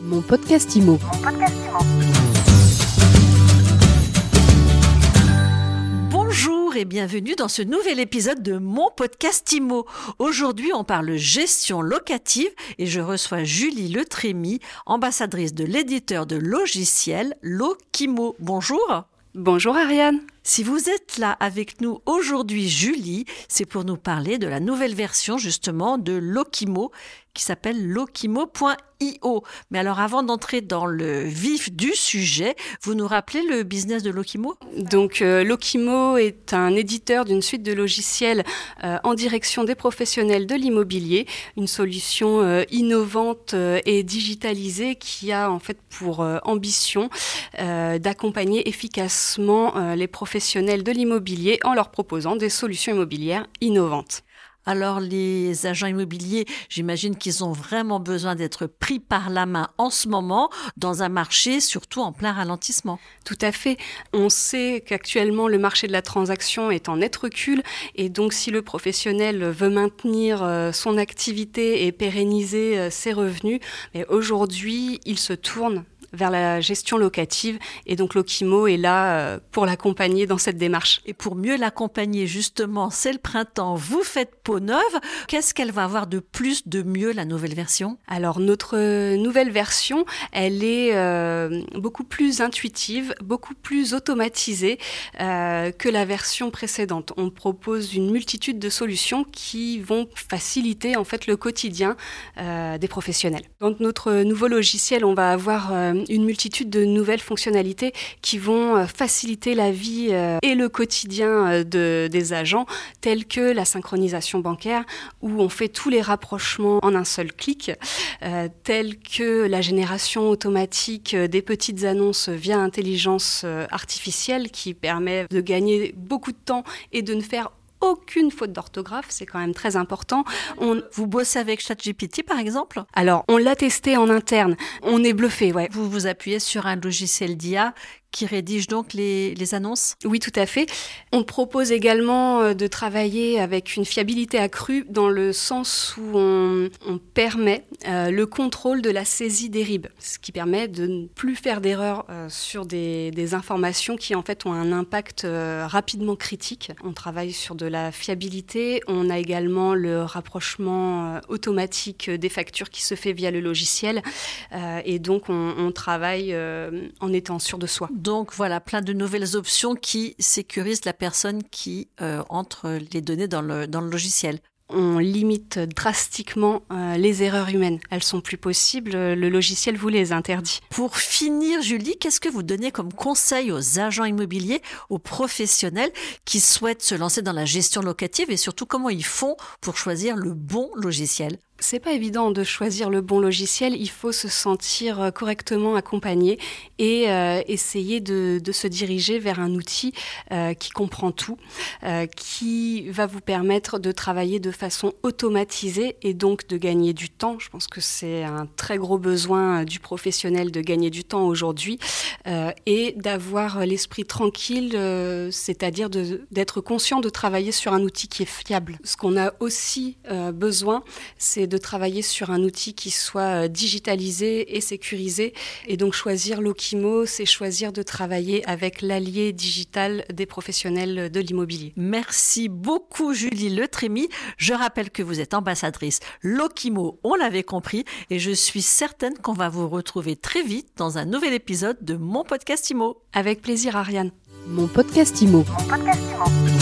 Mon podcast IMO. Bonjour et bienvenue dans ce nouvel épisode de mon podcast IMO. Aujourd'hui, on parle gestion locative et je reçois Julie Letrémy, ambassadrice de l'éditeur de logiciels Lokimo. Bonjour. Bonjour Ariane. Si vous êtes là avec nous aujourd'hui, Julie, c'est pour nous parler de la nouvelle version justement de Lokimo qui s'appelle lokimo.io. Mais alors avant d'entrer dans le vif du sujet, vous nous rappelez le business de Lokimo? Donc euh, Lokimo est un éditeur d'une suite de logiciels euh, en direction des professionnels de l'immobilier, une solution euh, innovante et digitalisée qui a en fait pour ambition d'accompagner efficacement les professionnels de l'immobilier en leur proposant des solutions immobilières innovantes. Alors les agents immobiliers, j'imagine qu'ils ont vraiment besoin d'être pris par la main en ce moment dans un marché surtout en plein ralentissement. Tout à fait. On sait qu'actuellement le marché de la transaction est en net recul et donc si le professionnel veut maintenir euh, son activité et pérenniser euh, ses revenus, aujourd'hui il se tourne vers la gestion locative et donc Lokimo est là euh, pour l'accompagner dans cette démarche. Et pour mieux l'accompagner, justement, c'est le printemps, vous faites peau neuve. Qu'est-ce qu'elle va avoir de plus, de mieux, la nouvelle version? Alors notre nouvelle version, elle est euh, beaucoup plus intuitive, beaucoup plus automatisée euh, que la version précédente. On propose une multitude de solutions qui vont faciliter en fait le quotidien euh, des professionnels. Dans notre nouveau logiciel, on va avoir euh, une multitude de nouvelles fonctionnalités qui vont euh, faciliter la vie euh, et le quotidien euh, de, des agents, telles que la synchronisation bancaire, où on fait tous les rapprochements en un seul clic, euh, telles que la génération automatique euh, des petites annonces via intelligence euh, artificielle, qui permet de gagner beaucoup de temps et de ne faire aucune faute d'orthographe, c'est quand même très important. Vous bossez avec ChatGPT, par exemple? Alors, on l'a testé en interne. On est bluffé, ouais. Vous vous appuyez sur un logiciel d'IA qui rédige donc les, annonces Oui, tout à fait. On propose également euh, de travailler avec une fiabilité accrue dans le sens où on, permet euh, le contrôle de la saisie des RIB, ce qui permet de ne plus faire d'erreurs euh, sur des, informations qui en fait ont un impact rapidement critique. On travaille sur de la fiabilité. On a également le rapprochement automatique des factures qui se fait via le logiciel. Et donc on, travaille en étant sûr de soi. Donc voilà, plein de nouvelles options qui sécurisent la personne qui euh, entre les données dans le, dans le logiciel. on limite drastiquement euh, les erreurs humaines. Elles sont plus possibles, euh, le logiciel vous les interdit. Pour finir, Julie, qu'est-ce que vous donnez comme conseil aux agents immobiliers, aux professionnels qui souhaitent se lancer dans la gestion locative et surtout comment ils font pour choisir le bon logiciel? C'est pas évident de choisir le bon logiciel, il faut se sentir euh, correctement accompagné et euh, essayer de, se diriger vers un outil euh, qui comprend tout, qui va vous permettre de travailler de façon automatisée et donc de gagner du temps. Je pense que c'est un très gros besoin du professionnel de gagner du temps aujourd'hui et d'avoir l'esprit tranquille, c'est-à-dire d'être conscient de travailler sur un outil qui est fiable. Ce qu'on a aussi besoin, c'est de travailler sur un outil qui soit euh, digitalisé et sécurisé. Et donc choisir Lokimo, c'est choisir de travailler avec l'allié digital des professionnels de l'immobilier. Merci beaucoup Julie Letrémy. Je rappelle que vous êtes ambassadrice Lokimo, on l'avait compris, et je suis certaine qu'on va vous retrouver très vite dans un nouvel épisode de mon podcast IMO. Avec plaisir Ariane. Mon podcast IMO. Mon podcast Imo.